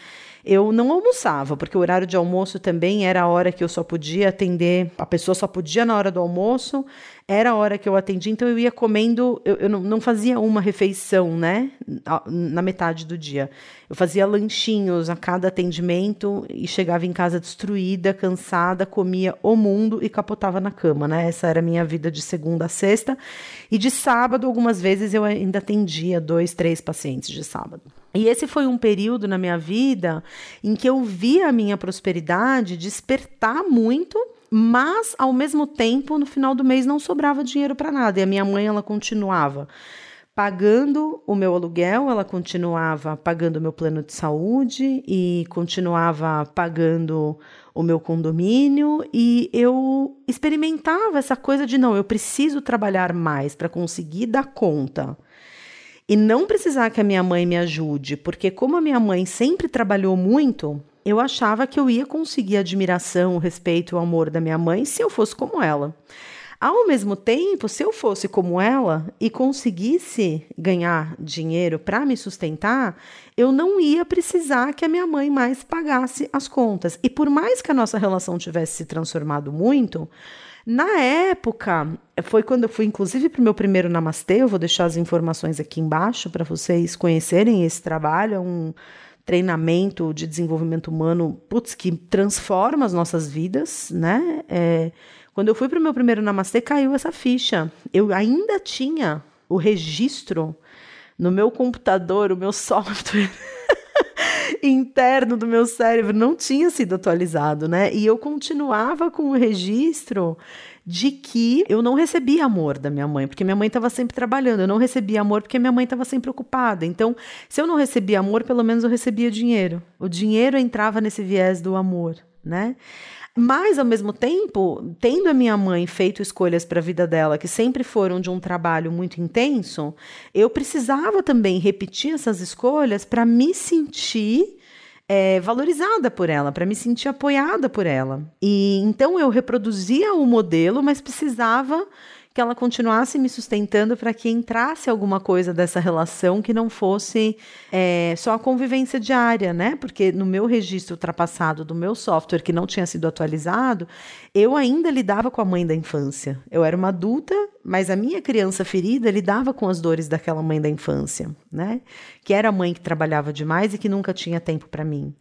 eu não almoçava, porque o horário de almoço também era a hora que eu só podia atender, a pessoa só podia na hora do almoço, era a hora que eu atendia, então eu ia comendo, eu, eu não, não fazia uma refeição, né, na metade do dia. Eu fazia lanchinhos a cada atendimento e chegava em casa destruída, cansada, comia o mundo e capotava na cama, né? Essa era a minha vida de segunda a sexta. E de sábado, algumas vezes, eu ainda atendia dois, três pacientes de sábado. E esse foi um período na minha vida em que eu vi a minha prosperidade despertar muito, mas ao mesmo tempo, no final do mês não sobrava dinheiro para nada. E a minha mãe ela continuava pagando o meu aluguel, ela continuava pagando o meu plano de saúde e continuava pagando o meu condomínio e eu experimentava essa coisa de não, eu preciso trabalhar mais para conseguir dar conta e não precisar que a minha mãe me ajude, porque como a minha mãe sempre trabalhou muito, eu achava que eu ia conseguir a admiração, o respeito o amor da minha mãe se eu fosse como ela. Ao mesmo tempo, se eu fosse como ela e conseguisse ganhar dinheiro para me sustentar, eu não ia precisar que a minha mãe mais pagasse as contas. E por mais que a nossa relação tivesse se transformado muito, na época, foi quando eu fui, inclusive, para o meu primeiro Namastê. Eu vou deixar as informações aqui embaixo para vocês conhecerem esse trabalho. É um treinamento de desenvolvimento humano, putz, que transforma as nossas vidas, né? É, quando eu fui para o meu primeiro Namastê, caiu essa ficha. Eu ainda tinha o registro no meu computador, o meu software. interno do meu cérebro não tinha sido atualizado, né? E eu continuava com o registro de que eu não recebia amor da minha mãe, porque minha mãe estava sempre trabalhando. Eu não recebia amor porque minha mãe estava sempre ocupada. Então, se eu não recebia amor, pelo menos eu recebia dinheiro. O dinheiro entrava nesse viés do amor, né? Mas, ao mesmo tempo, tendo a minha mãe feito escolhas para a vida dela que sempre foram de um trabalho muito intenso, eu precisava também repetir essas escolhas para me sentir é, valorizada por ela, para me sentir apoiada por ela. E então eu reproduzia o modelo, mas precisava que ela continuasse me sustentando para que entrasse alguma coisa dessa relação que não fosse é, só a convivência diária, né? Porque no meu registro ultrapassado do meu software, que não tinha sido atualizado, eu ainda lidava com a mãe da infância. Eu era uma adulta, mas a minha criança ferida lidava com as dores daquela mãe da infância, né? Que era a mãe que trabalhava demais e que nunca tinha tempo para mim.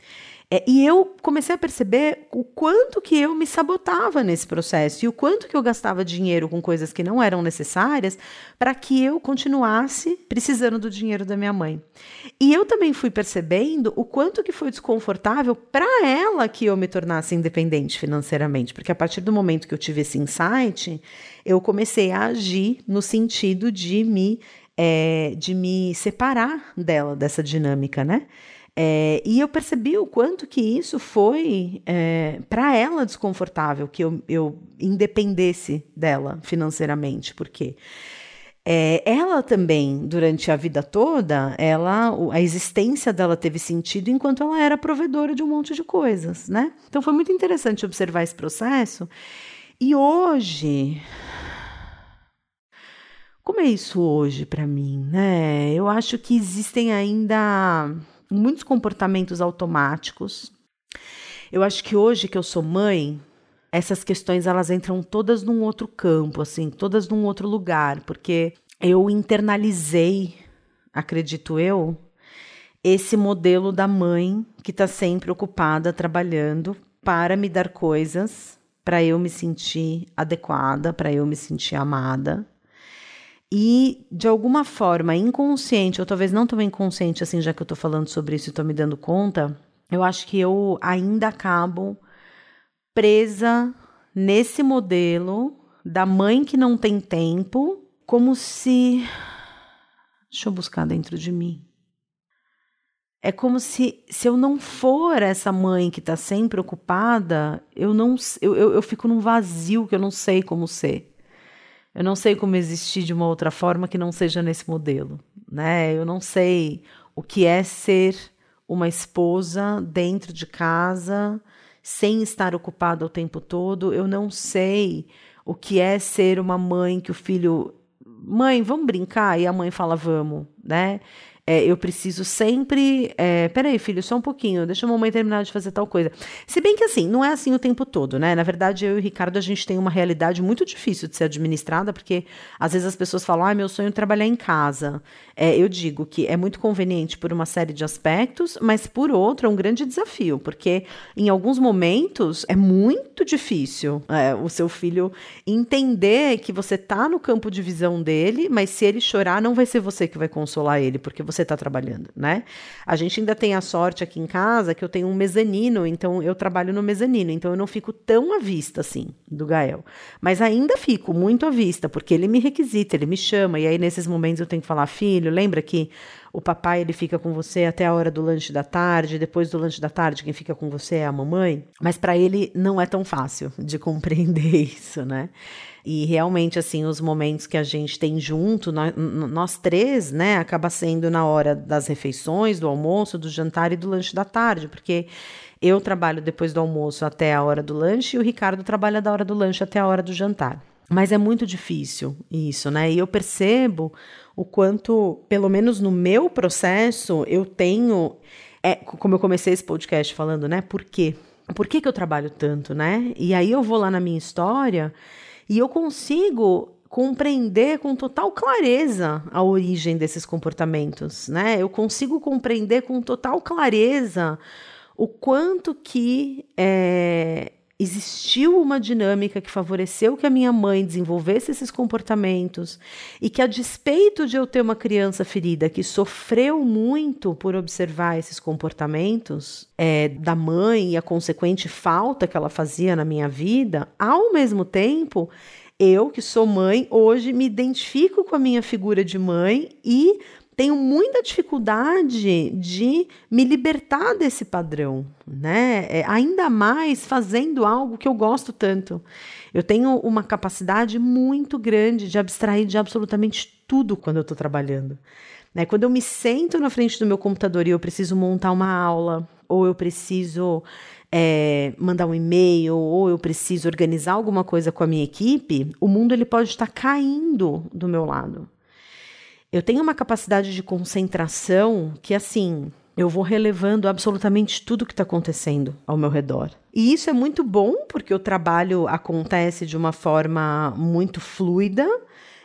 É, e eu comecei a perceber o quanto que eu me sabotava nesse processo e o quanto que eu gastava dinheiro com coisas que não eram necessárias para que eu continuasse precisando do dinheiro da minha mãe. E eu também fui percebendo o quanto que foi desconfortável para ela que eu me tornasse independente financeiramente, porque a partir do momento que eu tive esse insight, eu comecei a agir no sentido de me é, de me separar dela dessa dinâmica, né? É, e eu percebi o quanto que isso foi é, para ela desconfortável, que eu, eu independesse dela financeiramente, porque é, ela também, durante a vida toda, ela, a existência dela teve sentido enquanto ela era provedora de um monte de coisas, né? Então foi muito interessante observar esse processo. E hoje, Como é isso hoje para mim, né? Eu acho que existem ainda muitos comportamentos automáticos. Eu acho que hoje que eu sou mãe, essas questões elas entram todas num outro campo, assim, todas num outro lugar, porque eu internalizei, acredito eu, esse modelo da mãe que está sempre ocupada trabalhando para me dar coisas, para eu me sentir adequada, para eu me sentir amada. E de alguma forma inconsciente, ou talvez não tão inconsciente assim, já que eu estou falando sobre isso e estou me dando conta, eu acho que eu ainda acabo presa nesse modelo da mãe que não tem tempo, como se. Deixa eu buscar dentro de mim. É como se, se eu não for essa mãe que está sempre ocupada, eu não eu, eu, eu fico num vazio que eu não sei como ser. Eu não sei como existir de uma outra forma que não seja nesse modelo, né? Eu não sei o que é ser uma esposa dentro de casa sem estar ocupada o tempo todo. Eu não sei o que é ser uma mãe que o filho mãe, vamos brincar? E a mãe fala, vamos, né? É, eu preciso sempre. É, peraí, filho, só um pouquinho, deixa a mamãe terminar de fazer tal coisa. Se bem que assim, não é assim o tempo todo, né? Na verdade, eu e o Ricardo, a gente tem uma realidade muito difícil de ser administrada, porque às vezes as pessoas falam, ah, meu sonho é trabalhar em casa. É, eu digo que é muito conveniente por uma série de aspectos, mas por outro é um grande desafio, porque em alguns momentos é muito difícil é, o seu filho entender que você tá no campo de visão dele, mas se ele chorar, não vai ser você que vai consolar ele, porque você está trabalhando, né? A gente ainda tem a sorte aqui em casa que eu tenho um mezanino, então eu trabalho no mezanino, então eu não fico tão à vista assim do Gael. Mas ainda fico muito à vista, porque ele me requisita, ele me chama, e aí nesses momentos eu tenho que falar, filho, lembra que o papai ele fica com você até a hora do lanche da tarde, depois do lanche da tarde quem fica com você é a mamãe, mas para ele não é tão fácil de compreender isso, né? E realmente, assim, os momentos que a gente tem junto, nós, nós, três, né, acaba sendo na hora das refeições, do almoço, do jantar e do lanche da tarde, porque eu trabalho depois do almoço até a hora do lanche e o Ricardo trabalha da hora do lanche até a hora do jantar. Mas é muito difícil isso, né? E eu percebo o quanto, pelo menos no meu processo, eu tenho. É, como eu comecei esse podcast falando, né? Por quê? Por que, que eu trabalho tanto, né? E aí eu vou lá na minha história e eu consigo compreender com total clareza a origem desses comportamentos, né? Eu consigo compreender com total clareza o quanto que é, existiu uma dinâmica que favoreceu que a minha mãe desenvolvesse esses comportamentos e que, a despeito de eu ter uma criança ferida que sofreu muito por observar esses comportamentos é, da mãe e a consequente falta que ela fazia na minha vida, ao mesmo tempo. Eu, que sou mãe, hoje me identifico com a minha figura de mãe e tenho muita dificuldade de me libertar desse padrão, né? É, ainda mais fazendo algo que eu gosto tanto. Eu tenho uma capacidade muito grande de abstrair de absolutamente tudo quando eu estou trabalhando. Né? Quando eu me sento na frente do meu computador e eu preciso montar uma aula, ou eu preciso é, mandar um e-mail, ou eu preciso organizar alguma coisa com a minha equipe, o mundo ele pode estar caindo do meu lado. Eu tenho uma capacidade de concentração que, assim, eu vou relevando absolutamente tudo que está acontecendo ao meu redor. E isso é muito bom, porque o trabalho acontece de uma forma muito fluida,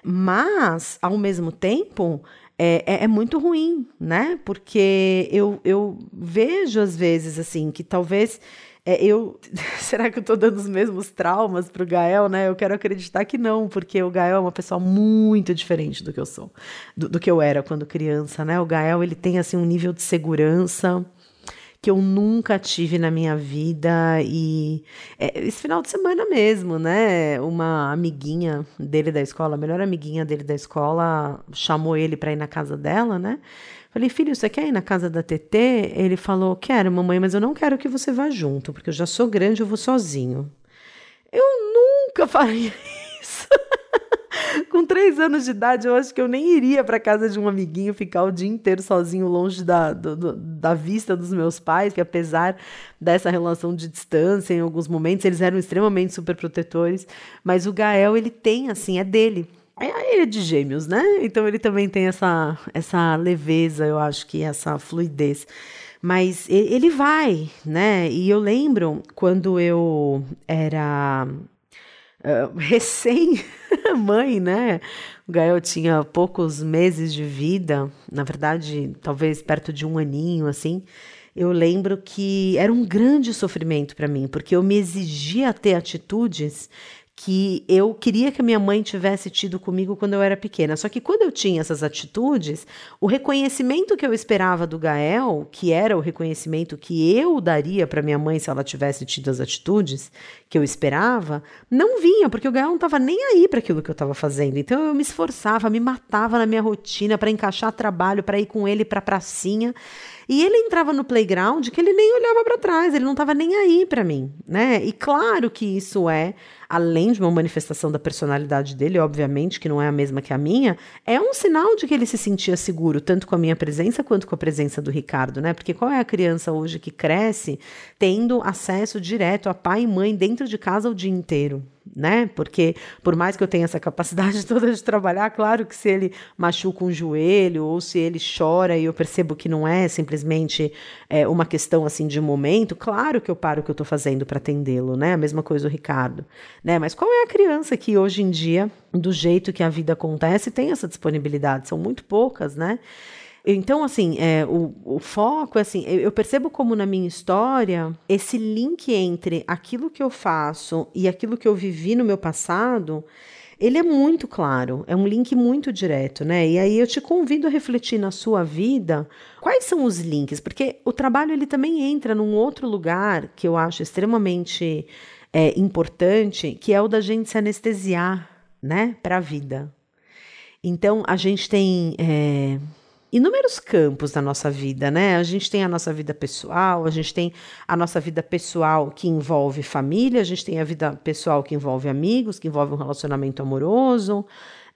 mas, ao mesmo tempo, é, é, é, muito ruim, né? Porque eu, eu vejo, às vezes, assim, que talvez é, eu. Será que eu tô dando os mesmos traumas pro Gael, né? Eu quero acreditar que não, porque o Gael é uma pessoa muito diferente do que eu sou, do, do que eu era quando criança, né? O Gael, ele tem, assim, um nível de segurança que eu nunca tive na minha vida e é, esse final de semana mesmo, né? Uma amiguinha dele da escola, a melhor amiguinha dele da escola, chamou ele para ir na casa dela, né? Falei, filho, você quer ir na casa da TT? Ele falou, quero, mamãe, mas eu não quero que você vá junto, porque eu já sou grande, eu vou sozinho. Eu nunca faria isso. Com três anos de idade, eu acho que eu nem iria para casa de um amiguinho ficar o dia inteiro sozinho, longe da, do, da vista dos meus pais, que apesar dessa relação de distância, em alguns momentos, eles eram extremamente super protetores. Mas o Gael, ele tem, assim, é dele ele é de gêmeos, né? Então ele também tem essa, essa leveza, eu acho que essa fluidez. Mas ele vai, né? E eu lembro quando eu era uh, recém-mãe, né? O Gael tinha poucos meses de vida, na verdade, talvez perto de um aninho, assim. Eu lembro que era um grande sofrimento para mim, porque eu me exigia ter atitudes que eu queria que a minha mãe tivesse tido comigo quando eu era pequena. Só que quando eu tinha essas atitudes, o reconhecimento que eu esperava do Gael, que era o reconhecimento que eu daria para minha mãe se ela tivesse tido as atitudes que eu esperava, não vinha, porque o Gael não estava nem aí para aquilo que eu estava fazendo. Então eu me esforçava, me matava na minha rotina para encaixar trabalho, para ir com ele para pracinha. E ele entrava no playground que ele nem olhava para trás, ele não estava nem aí para mim, né? E claro que isso é além de uma manifestação da personalidade dele, obviamente, que não é a mesma que a minha, é um sinal de que ele se sentia seguro, tanto com a minha presença quanto com a presença do Ricardo, né? Porque qual é a criança hoje que cresce tendo acesso direto a pai e mãe dentro de casa o dia inteiro? Né? Porque por mais que eu tenha essa capacidade toda de trabalhar, claro que se ele machuca um joelho ou se ele chora e eu percebo que não é simplesmente é, uma questão assim de momento, claro que eu paro o que eu estou fazendo para atendê-lo, né? A mesma coisa o Ricardo, né? Mas qual é a criança que hoje em dia, do jeito que a vida acontece, tem essa disponibilidade? São muito poucas, né? Então, assim, é, o, o foco é assim, eu percebo como na minha história, esse link entre aquilo que eu faço e aquilo que eu vivi no meu passado, ele é muito claro, é um link muito direto, né? E aí eu te convido a refletir na sua vida quais são os links, porque o trabalho ele também entra num outro lugar que eu acho extremamente é, importante, que é o da gente se anestesiar, né, para a vida. Então a gente tem é, inúmeros campos da nossa vida, né? A gente tem a nossa vida pessoal, a gente tem a nossa vida pessoal que envolve família, a gente tem a vida pessoal que envolve amigos, que envolve um relacionamento amoroso,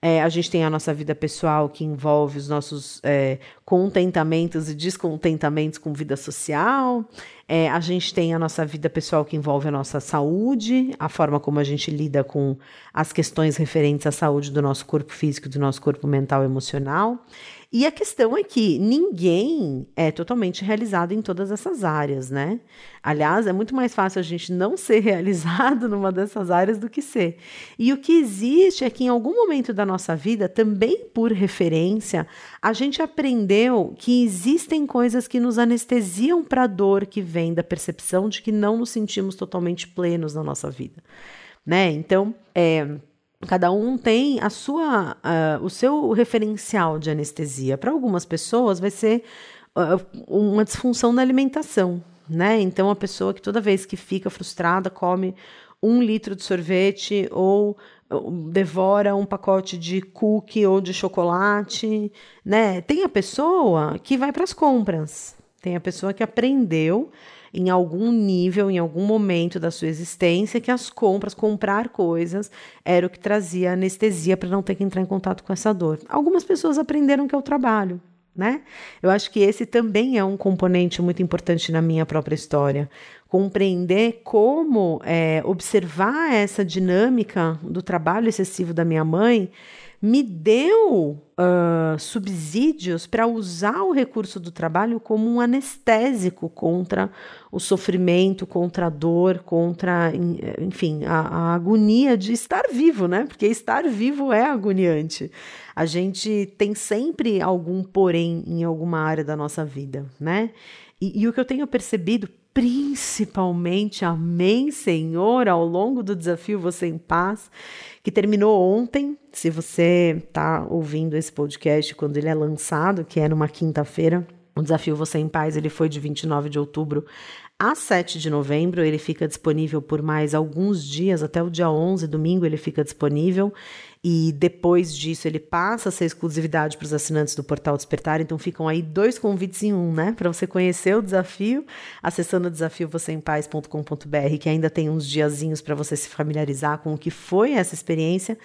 é, a gente tem a nossa vida pessoal que envolve os nossos é, contentamentos e descontentamentos com vida social. É, a gente tem a nossa vida pessoal que envolve a nossa saúde, a forma como a gente lida com as questões referentes à saúde do nosso corpo físico, do nosso corpo mental e emocional. E a questão é que ninguém é totalmente realizado em todas essas áreas, né? Aliás, é muito mais fácil a gente não ser realizado numa dessas áreas do que ser. E o que existe é que em algum momento da nossa vida, também por referência, a gente aprendeu que existem coisas que nos anestesiam para a dor que vem da percepção de que não nos sentimos totalmente plenos na nossa vida, né? Então, é Cada um tem a sua, uh, o seu referencial de anestesia. Para algumas pessoas vai ser uh, uma disfunção na alimentação, né? Então a pessoa que toda vez que fica frustrada come um litro de sorvete ou devora um pacote de cookie ou de chocolate, né? Tem a pessoa que vai para as compras, tem a pessoa que aprendeu em algum nível, em algum momento da sua existência, que as compras, comprar coisas, era o que trazia anestesia para não ter que entrar em contato com essa dor. Algumas pessoas aprenderam que é o trabalho. Né? Eu acho que esse também é um componente muito importante na minha própria história. Compreender como é, observar essa dinâmica do trabalho excessivo da minha mãe me deu uh, subsídios para usar o recurso do trabalho como um anestésico contra o sofrimento, contra a dor, contra, enfim, a, a agonia de estar vivo, né? Porque estar vivo é agoniante. A gente tem sempre algum porém em alguma área da nossa vida, né? E, e o que eu tenho percebido, principalmente, amém, Senhor, ao longo do desafio Você em Paz, que terminou ontem. Se você está ouvindo esse podcast quando ele é lançado, que é numa quinta-feira, o desafio Você em Paz ele foi de 29 de outubro a 7 de novembro. Ele fica disponível por mais alguns dias, até o dia 11, domingo, ele fica disponível. E depois disso, ele passa a ser exclusividade para os assinantes do Portal Despertar. Então, ficam aí dois convites em um, né? Para você conhecer o desafio, acessando o desafio vocêempaz.com.br, que ainda tem uns diazinhos para você se familiarizar com o que foi essa experiência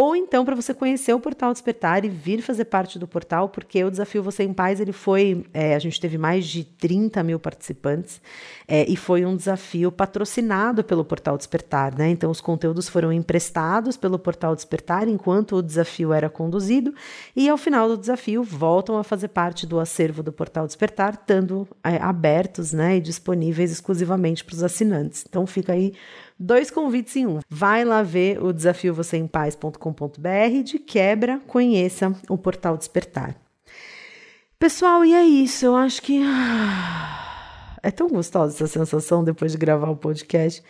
ou então para você conhecer o Portal Despertar e vir fazer parte do portal, porque o Desafio Você em Paz, ele foi, é, a gente teve mais de 30 mil participantes, é, e foi um desafio patrocinado pelo Portal Despertar, né? Então os conteúdos foram emprestados pelo Portal Despertar enquanto o desafio era conduzido, e ao final do desafio voltam a fazer parte do acervo do Portal Despertar, estando é, abertos né, e disponíveis exclusivamente para os assinantes. Então fica aí Dois convites em um. Vai lá ver o desafio vocêempaz.com.br. De quebra, conheça o portal Despertar. Pessoal, e é isso. Eu acho que. Ah, é tão gostosa essa sensação depois de gravar o podcast.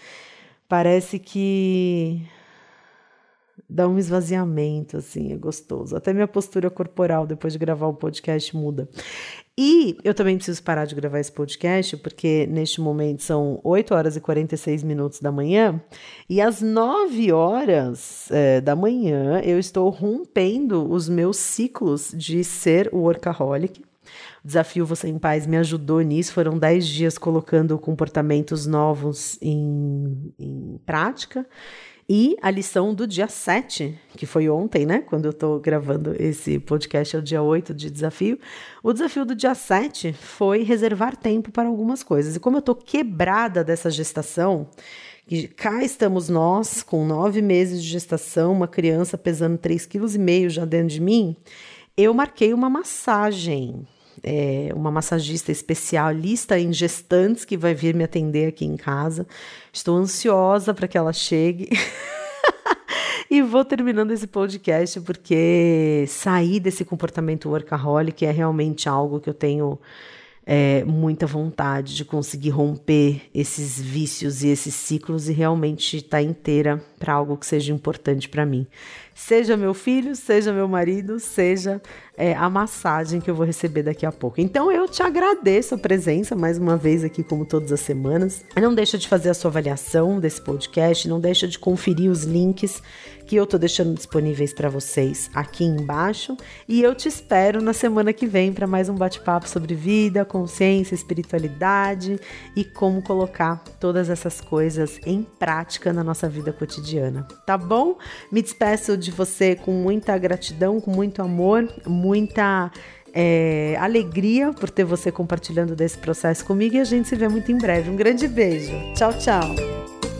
Parece que dá um esvaziamento, assim, é gostoso. Até minha postura corporal depois de gravar o podcast muda. E eu também preciso parar de gravar esse podcast, porque neste momento são 8 horas e 46 minutos da manhã, e às 9 horas é, da manhã eu estou rompendo os meus ciclos de ser workaholic. O desafio Você em Paz me ajudou nisso. Foram 10 dias colocando comportamentos novos em, em prática. E a lição do dia 7, que foi ontem, né? Quando eu estou gravando esse podcast, é o dia 8 de desafio. O desafio do dia 7 foi reservar tempo para algumas coisas. E como eu estou quebrada dessa gestação, que cá estamos nós, com nove meses de gestação, uma criança pesando 3,5 kg já dentro de mim, eu marquei uma massagem é, uma massagista especialista em gestantes que vai vir me atender aqui em casa. Estou ansiosa para que ela chegue. e vou terminando esse podcast porque sair desse comportamento workaholic é realmente algo que eu tenho é, muita vontade de conseguir romper esses vícios e esses ciclos e realmente estar tá inteira para algo que seja importante para mim. Seja meu filho, seja meu marido, seja é, a massagem que eu vou receber daqui a pouco. Então eu te agradeço a presença mais uma vez aqui, como todas as semanas. Não deixa de fazer a sua avaliação desse podcast, não deixa de conferir os links que eu tô deixando disponíveis para vocês aqui embaixo. E eu te espero na semana que vem para mais um bate-papo sobre vida, consciência, espiritualidade e como colocar todas essas coisas em prática na nossa vida cotidiana. Tá bom? Me despeço de você com muita gratidão, com muito amor, muita é, alegria por ter você compartilhando desse processo comigo e a gente se vê muito em breve. Um grande beijo. Tchau, tchau.